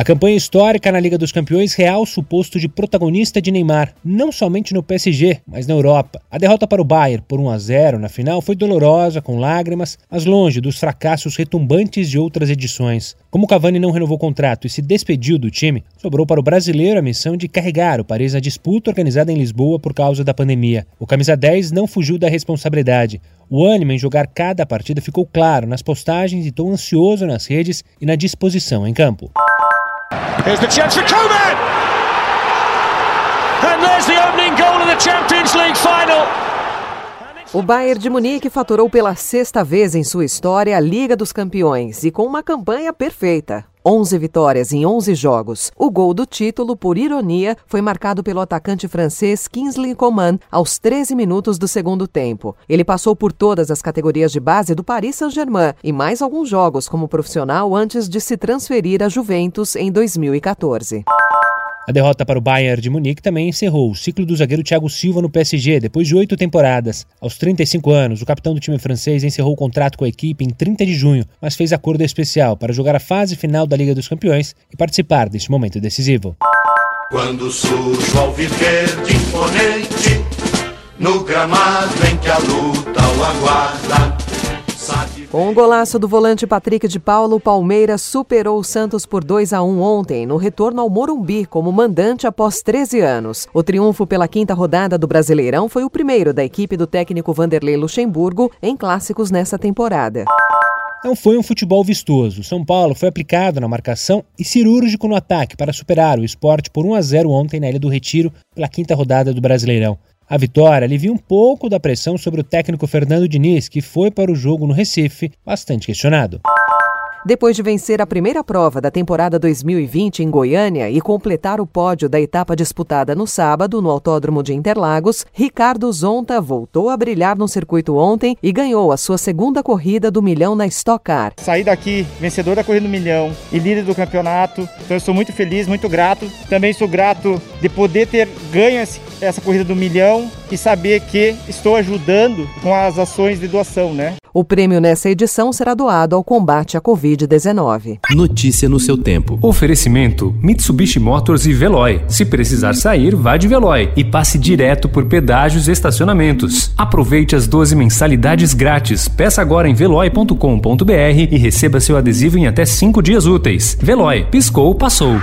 A campanha histórica na Liga dos Campeões realça o posto de protagonista de Neymar, não somente no PSG, mas na Europa. A derrota para o Bayern por 1 a 0 na final foi dolorosa, com lágrimas, mas longe dos fracassos retumbantes de outras edições. Como Cavani não renovou o contrato e se despediu do time, sobrou para o brasileiro a missão de carregar o Paris na disputa organizada em Lisboa por causa da pandemia. O camisa 10 não fugiu da responsabilidade. O ânimo em jogar cada partida ficou claro nas postagens e tão ansioso nas redes e na disposição em campo. Here's the chance for Koeman! And there's the opening goal of the Champions League final. O Bayern de Munique faturou pela sexta vez em sua história a Liga dos Campeões e com uma campanha perfeita. 11 vitórias em 11 jogos. O gol do título, por ironia, foi marcado pelo atacante francês Kingsley Coman aos 13 minutos do segundo tempo. Ele passou por todas as categorias de base do Paris Saint-Germain e mais alguns jogos como profissional antes de se transferir à Juventus em 2014. A derrota para o Bayern de Munique também encerrou o ciclo do zagueiro Thiago Silva no PSG depois de oito temporadas. Aos 35 anos, o capitão do time francês encerrou o contrato com a equipe em 30 de junho, mas fez acordo especial para jogar a fase final da Liga dos Campeões e participar deste momento decisivo. Quando surge de imponente, no gramado em que a luta o aguarda, com o golaço do volante Patrick de Paulo, o Palmeiras superou o Santos por 2 a 1 ontem, no retorno ao Morumbi como mandante após 13 anos. O triunfo pela quinta rodada do Brasileirão foi o primeiro da equipe do técnico Vanderlei Luxemburgo em clássicos nessa temporada. Não foi um futebol vistoso. São Paulo foi aplicado na marcação e cirúrgico no ataque para superar o esporte por 1 a 0 ontem na Ilha do Retiro pela quinta rodada do Brasileirão. A vitória alivia um pouco da pressão sobre o técnico Fernando Diniz, que foi para o jogo no Recife bastante questionado. Depois de vencer a primeira prova da temporada 2020 em Goiânia e completar o pódio da etapa disputada no sábado no Autódromo de Interlagos, Ricardo Zonta voltou a brilhar no circuito ontem e ganhou a sua segunda corrida do milhão na Stock Car. Saí daqui vencedor da corrida do milhão e líder do campeonato, então eu sou muito feliz, muito grato. Também sou grato de poder ter ganho essa corrida do milhão e saber que estou ajudando com as ações de doação, né? O prêmio nessa edição será doado ao combate à Covid-19. Notícia no seu tempo. Oferecimento: Mitsubishi Motors e Veloy. Se precisar sair, vá de Veloy e passe direto por pedágios e estacionamentos. Aproveite as 12 mensalidades grátis. Peça agora em veloy.com.br e receba seu adesivo em até 5 dias úteis. Veloy, piscou, passou.